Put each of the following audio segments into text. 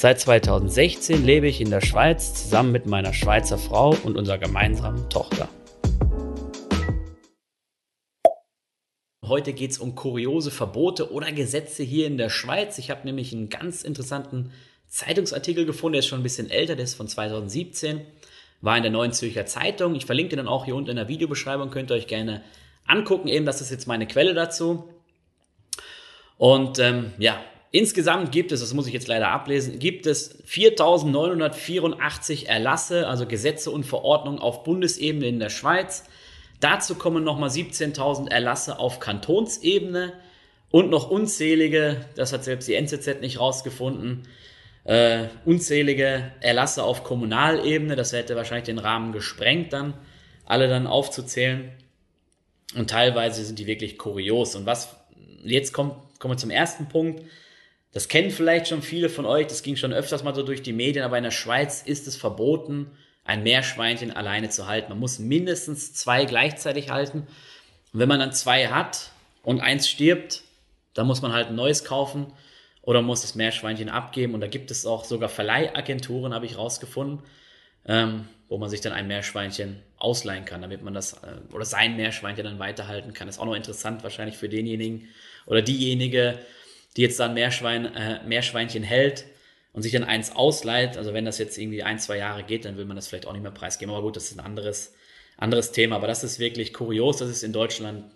Seit 2016 lebe ich in der Schweiz zusammen mit meiner Schweizer Frau und unserer gemeinsamen Tochter. Heute geht es um kuriose Verbote oder Gesetze hier in der Schweiz. Ich habe nämlich einen ganz interessanten Zeitungsartikel gefunden, der ist schon ein bisschen älter, der ist von 2017 war in der Neuen Zürcher Zeitung. Ich verlinke den dann auch hier unten in der Videobeschreibung, könnt ihr euch gerne angucken. Eben, das ist jetzt meine Quelle dazu. Und ähm, ja, insgesamt gibt es, das muss ich jetzt leider ablesen, gibt es 4.984 Erlasse, also Gesetze und Verordnungen auf Bundesebene in der Schweiz. Dazu kommen nochmal 17.000 Erlasse auf Kantonsebene und noch unzählige, das hat selbst die NZZ nicht rausgefunden, äh, unzählige Erlasse auf Kommunalebene. Das hätte wahrscheinlich den Rahmen gesprengt, dann alle dann aufzuzählen. Und teilweise sind die wirklich kurios. Und was jetzt kommt, kommen wir zum ersten Punkt. Das kennen vielleicht schon viele von euch. Das ging schon öfters mal so durch die Medien. Aber in der Schweiz ist es verboten, ein Meerschweinchen alleine zu halten. Man muss mindestens zwei gleichzeitig halten. Und wenn man dann zwei hat und eins stirbt, dann muss man halt ein neues kaufen oder muss das Meerschweinchen abgeben. Und da gibt es auch sogar Verleihagenturen, habe ich rausgefunden, ähm, wo man sich dann ein Meerschweinchen ausleihen kann, damit man das äh, oder sein Meerschweinchen dann weiterhalten kann. Das ist auch noch interessant wahrscheinlich für denjenigen oder diejenige, die jetzt dann Meerschwein, äh, Meerschweinchen hält und sich dann eins ausleiht. Also wenn das jetzt irgendwie ein, zwei Jahre geht, dann will man das vielleicht auch nicht mehr preisgeben. Aber gut, das ist ein anderes, anderes Thema. Aber das ist wirklich kurios. Das ist in Deutschland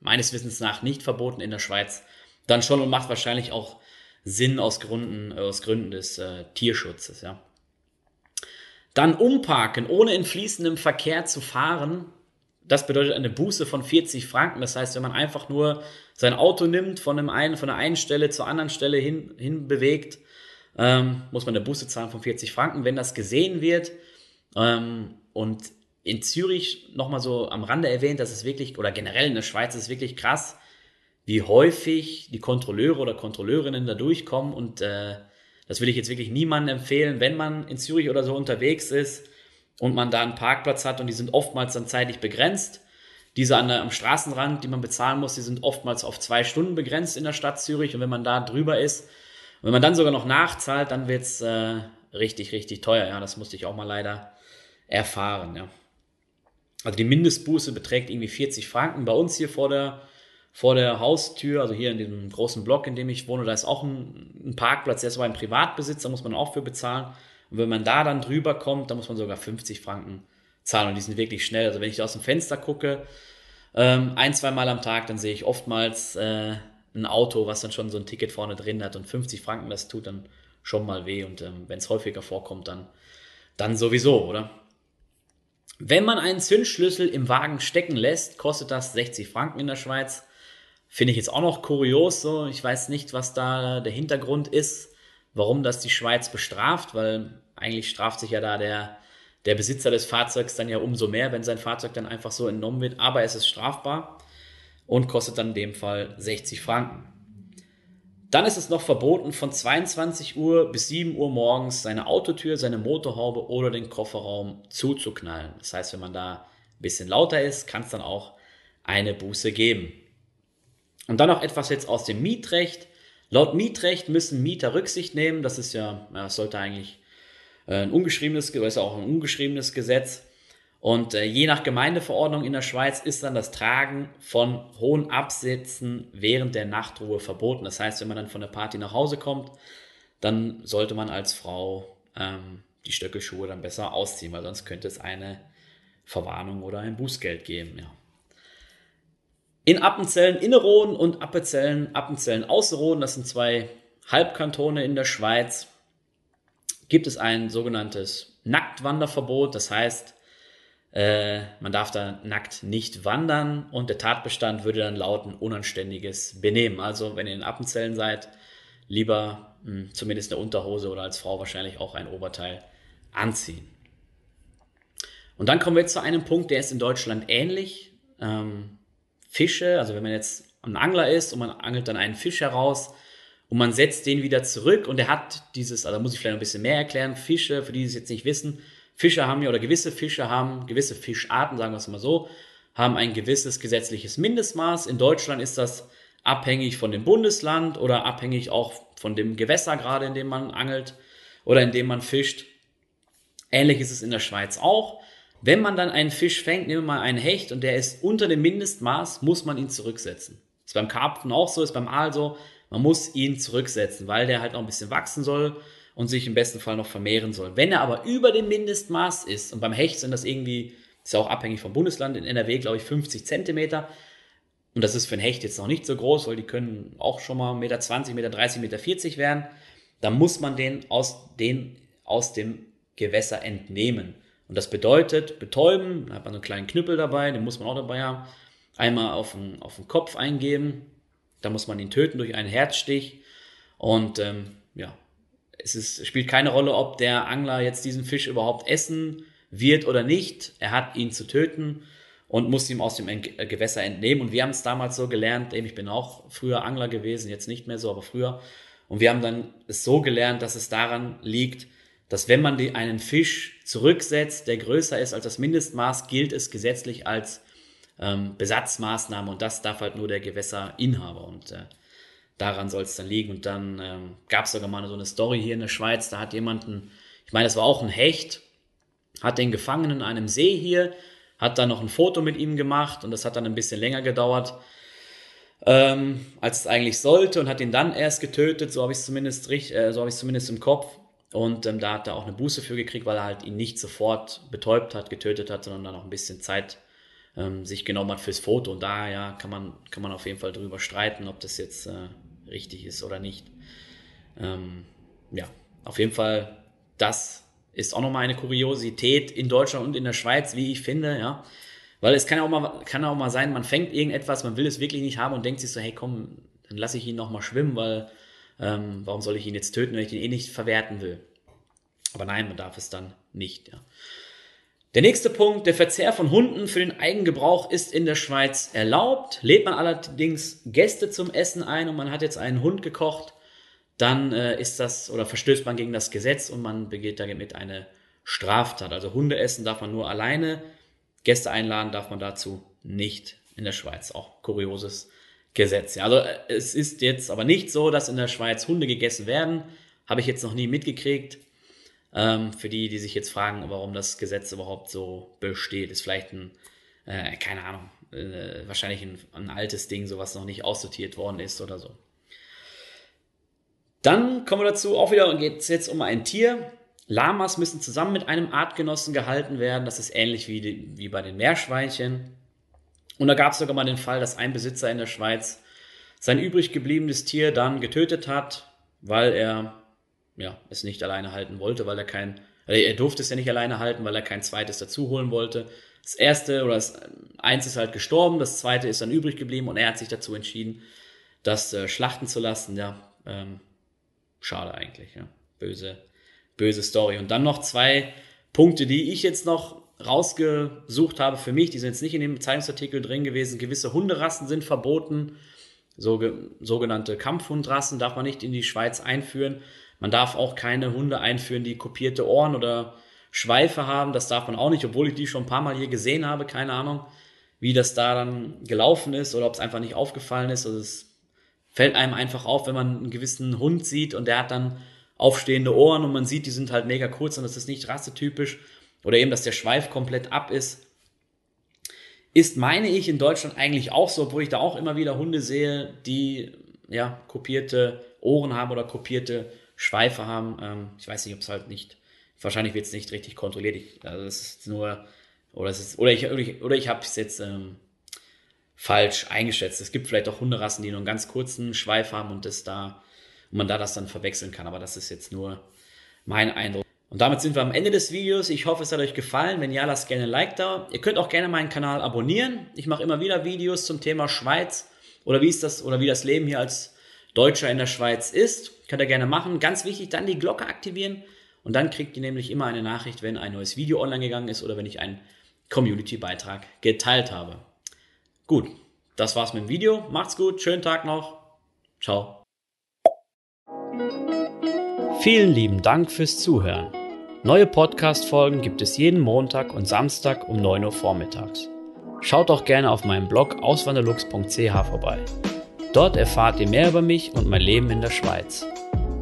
meines Wissens nach nicht verboten, in der Schweiz dann schon und macht wahrscheinlich auch Sinn aus Gründen, aus Gründen des äh, Tierschutzes. Ja. Dann umparken, ohne in fließendem Verkehr zu fahren. Das bedeutet eine Buße von 40 Franken. Das heißt, wenn man einfach nur sein Auto nimmt, von, einem einen, von der einen Stelle zur anderen Stelle hin, hin bewegt, ähm, muss man eine Buße zahlen von 40 Franken. Wenn das gesehen wird ähm, und in Zürich nochmal so am Rande erwähnt, dass es wirklich, oder generell in der Schweiz ist es wirklich krass, wie häufig die Kontrolleure oder Kontrolleurinnen da durchkommen. Und äh, das will ich jetzt wirklich niemandem empfehlen, wenn man in Zürich oder so unterwegs ist und man da einen Parkplatz hat und die sind oftmals dann zeitlich begrenzt. Diese an der, am Straßenrand, die man bezahlen muss, die sind oftmals auf zwei Stunden begrenzt in der Stadt Zürich. Und wenn man da drüber ist wenn man dann sogar noch nachzahlt, dann wird's äh, richtig, richtig teuer. Ja, das musste ich auch mal leider erfahren. Ja. Also die Mindestbuße beträgt irgendwie 40 Franken. Bei uns hier vor der vor der Haustür, also hier in diesem großen Block, in dem ich wohne, da ist auch ein, ein Parkplatz, der ist aber ein Privatbesitz, da muss man auch für bezahlen. Und wenn man da dann drüber kommt, dann muss man sogar 50 Franken zahlen und die sind wirklich schnell. Also wenn ich aus dem Fenster gucke, ähm, ein, zwei Mal am Tag, dann sehe ich oftmals äh, ein Auto, was dann schon so ein Ticket vorne drin hat und 50 Franken, das tut dann schon mal weh und ähm, wenn es häufiger vorkommt, dann, dann sowieso, oder? Wenn man einen Zündschlüssel im Wagen stecken lässt, kostet das 60 Franken in der Schweiz. Finde ich jetzt auch noch kurios so. Ich weiß nicht, was da der Hintergrund ist, warum das die Schweiz bestraft, weil eigentlich straft sich ja da der, der Besitzer des Fahrzeugs dann ja umso mehr, wenn sein Fahrzeug dann einfach so entnommen wird. Aber es ist strafbar und kostet dann in dem Fall 60 Franken. Dann ist es noch verboten, von 22 Uhr bis 7 Uhr morgens seine Autotür, seine Motorhaube oder den Kofferraum zuzuknallen. Das heißt, wenn man da ein bisschen lauter ist, kann es dann auch eine Buße geben. Und dann noch etwas jetzt aus dem Mietrecht. Laut Mietrecht müssen Mieter Rücksicht nehmen. Das ist ja, das sollte eigentlich ein ungeschriebenes, ist auch ein ungeschriebenes Gesetz. Und äh, je nach Gemeindeverordnung in der Schweiz ist dann das Tragen von hohen Absätzen während der Nachtruhe verboten. Das heißt, wenn man dann von der Party nach Hause kommt, dann sollte man als Frau ähm, die Stöckelschuhe dann besser ausziehen, weil sonst könnte es eine Verwarnung oder ein Bußgeld geben. Ja. In Appenzellen Innerrhoden und Appenzellen, Appenzellen Außerrhoden, das sind zwei Halbkantone in der Schweiz, gibt es ein sogenanntes Nacktwanderverbot. Das heißt, äh, man darf da nackt nicht wandern und der Tatbestand würde dann lauten unanständiges Benehmen. Also wenn ihr in Appenzellen seid, lieber mh, hm, zumindest eine Unterhose oder als Frau wahrscheinlich auch ein Oberteil anziehen. Und dann kommen wir jetzt zu einem Punkt, der ist in Deutschland ähnlich. Ähm, Fische, also wenn man jetzt ein Angler ist und man angelt dann einen Fisch heraus und man setzt den wieder zurück und er hat dieses, also muss ich vielleicht ein bisschen mehr erklären, Fische, für die, die es jetzt nicht wissen, Fische haben ja, oder gewisse Fische haben, gewisse Fischarten, sagen wir es mal so, haben ein gewisses gesetzliches Mindestmaß. In Deutschland ist das abhängig von dem Bundesland oder abhängig auch von dem Gewässer gerade, in dem man angelt oder in dem man fischt. Ähnlich ist es in der Schweiz auch. Wenn man dann einen Fisch fängt, nehmen wir mal einen Hecht und der ist unter dem Mindestmaß, muss man ihn zurücksetzen. Ist beim Karpfen auch so, ist beim Aal so. Man muss ihn zurücksetzen, weil der halt noch ein bisschen wachsen soll und sich im besten Fall noch vermehren soll. Wenn er aber über dem Mindestmaß ist, und beim Hecht sind das irgendwie, ist ja auch abhängig vom Bundesland, in NRW glaube ich 50 Zentimeter, und das ist für ein Hecht jetzt noch nicht so groß, weil die können auch schon mal 1,20 Meter, Meter 30, Meter 40 werden, dann muss man den aus, den aus dem Gewässer entnehmen. Und das bedeutet betäuben, da hat man so einen kleinen Knüppel dabei, den muss man auch dabei haben, einmal auf den, auf den Kopf eingeben, da muss man ihn töten durch einen Herzstich und ähm, ja, es ist, spielt keine Rolle, ob der Angler jetzt diesen Fisch überhaupt essen wird oder nicht. Er hat ihn zu töten und muss ihm aus dem äh, Gewässer entnehmen. Und wir haben es damals so gelernt, eben ich bin auch früher Angler gewesen, jetzt nicht mehr so, aber früher. Und wir haben dann es so gelernt, dass es daran liegt, dass wenn man die, einen Fisch zurücksetzt, der größer ist als das Mindestmaß, gilt es gesetzlich als ähm, Besatzmaßnahme und das darf halt nur der Gewässerinhaber. Und äh, daran soll es dann liegen. Und dann ähm, gab es sogar mal so eine Story hier in der Schweiz, da hat jemanden, ich meine, das war auch ein Hecht, hat den gefangen in einem See hier, hat dann noch ein Foto mit ihm gemacht und das hat dann ein bisschen länger gedauert, ähm, als es eigentlich sollte und hat ihn dann erst getötet, so habe ich es zumindest, äh, so hab zumindest im Kopf. Und ähm, da hat er auch eine Buße für gekriegt, weil er halt ihn nicht sofort betäubt hat, getötet hat, sondern dann noch ein bisschen Zeit ähm, sich genommen hat fürs Foto. Und da ja, kann man, kann man auf jeden Fall drüber streiten, ob das jetzt äh, richtig ist oder nicht. Ähm, ja, auf jeden Fall, das ist auch nochmal eine Kuriosität in Deutschland und in der Schweiz, wie ich finde, ja. Weil es kann auch mal, kann auch mal sein, man fängt irgendetwas, man will es wirklich nicht haben und denkt sich so, hey komm, dann lasse ich ihn nochmal schwimmen, weil ähm, warum soll ich ihn jetzt töten, wenn ich den eh nicht verwerten will? Aber nein, man darf es dann nicht, ja. Der nächste Punkt, der Verzehr von Hunden für den Eigengebrauch ist in der Schweiz erlaubt. Lädt man allerdings Gäste zum Essen ein und man hat jetzt einen Hund gekocht, dann äh, ist das oder verstößt man gegen das Gesetz und man begeht damit eine Straftat. Also Hunde essen darf man nur alleine, Gäste einladen darf man dazu nicht in der Schweiz. Auch kurioses Gesetz. Ja, also äh, es ist jetzt aber nicht so, dass in der Schweiz Hunde gegessen werden. Habe ich jetzt noch nie mitgekriegt. Ähm, für die, die sich jetzt fragen, warum das Gesetz überhaupt so besteht, ist vielleicht ein, äh, keine Ahnung, äh, wahrscheinlich ein, ein altes Ding, so was noch nicht aussortiert worden ist oder so. Dann kommen wir dazu, auch wieder geht es jetzt um ein Tier. Lamas müssen zusammen mit einem Artgenossen gehalten werden. Das ist ähnlich wie, die, wie bei den Meerschweinchen. Und da gab es sogar mal den Fall, dass ein Besitzer in der Schweiz sein übrig gebliebenes Tier dann getötet hat, weil er ja, es nicht alleine halten wollte, weil er kein, er durfte es ja nicht alleine halten, weil er kein zweites dazu holen wollte. Das erste oder das eins ist halt gestorben, das zweite ist dann übrig geblieben und er hat sich dazu entschieden, das äh, schlachten zu lassen. Ja, ähm, schade eigentlich, ja. Böse, böse Story. Und dann noch zwei Punkte, die ich jetzt noch rausgesucht habe für mich, die sind jetzt nicht in dem Zeitungsartikel drin gewesen. Gewisse Hunderassen sind verboten. So, sogenannte Kampfhundrassen darf man nicht in die Schweiz einführen. Man darf auch keine Hunde einführen, die kopierte Ohren oder Schweife haben. Das darf man auch nicht, obwohl ich die schon ein paar Mal hier gesehen habe. Keine Ahnung, wie das da dann gelaufen ist oder ob es einfach nicht aufgefallen ist. Also es fällt einem einfach auf, wenn man einen gewissen Hund sieht und der hat dann aufstehende Ohren und man sieht, die sind halt mega kurz und das ist nicht rassetypisch. Oder eben, dass der Schweif komplett ab ist. Ist, meine ich, in Deutschland eigentlich auch so, obwohl ich da auch immer wieder Hunde sehe, die ja kopierte Ohren haben oder kopierte Schweife haben. Ähm, ich weiß nicht, ob es halt nicht, wahrscheinlich wird es nicht richtig kontrolliert. Ich, also es ist nur, oder es ist, oder ich, oder ich, oder ich habe es jetzt ähm, falsch eingeschätzt. Es gibt vielleicht auch Hunderassen, die nur einen ganz kurzen Schweif haben und das da, und man da das dann verwechseln kann. Aber das ist jetzt nur mein Eindruck. Und damit sind wir am Ende des Videos. Ich hoffe, es hat euch gefallen. Wenn ja, lasst gerne ein Like da. Ihr könnt auch gerne meinen Kanal abonnieren. Ich mache immer wieder Videos zum Thema Schweiz oder wie ist das oder wie das Leben hier als Deutscher in der Schweiz ist. Könnt ihr gerne machen. Ganz wichtig, dann die Glocke aktivieren Und dann kriegt ihr nämlich immer eine Nachricht, wenn ein neues Video online gegangen ist oder wenn ich einen Community-Beitrag geteilt habe. Gut, das war's mit dem Video. Macht's gut, schönen Tag noch. Ciao. Vielen lieben Dank fürs Zuhören. Neue Podcast-Folgen gibt es jeden Montag und Samstag um 9 Uhr vormittags. Schaut auch gerne auf meinem Blog auswanderlux.ch vorbei. Dort erfahrt ihr mehr über mich und mein Leben in der Schweiz.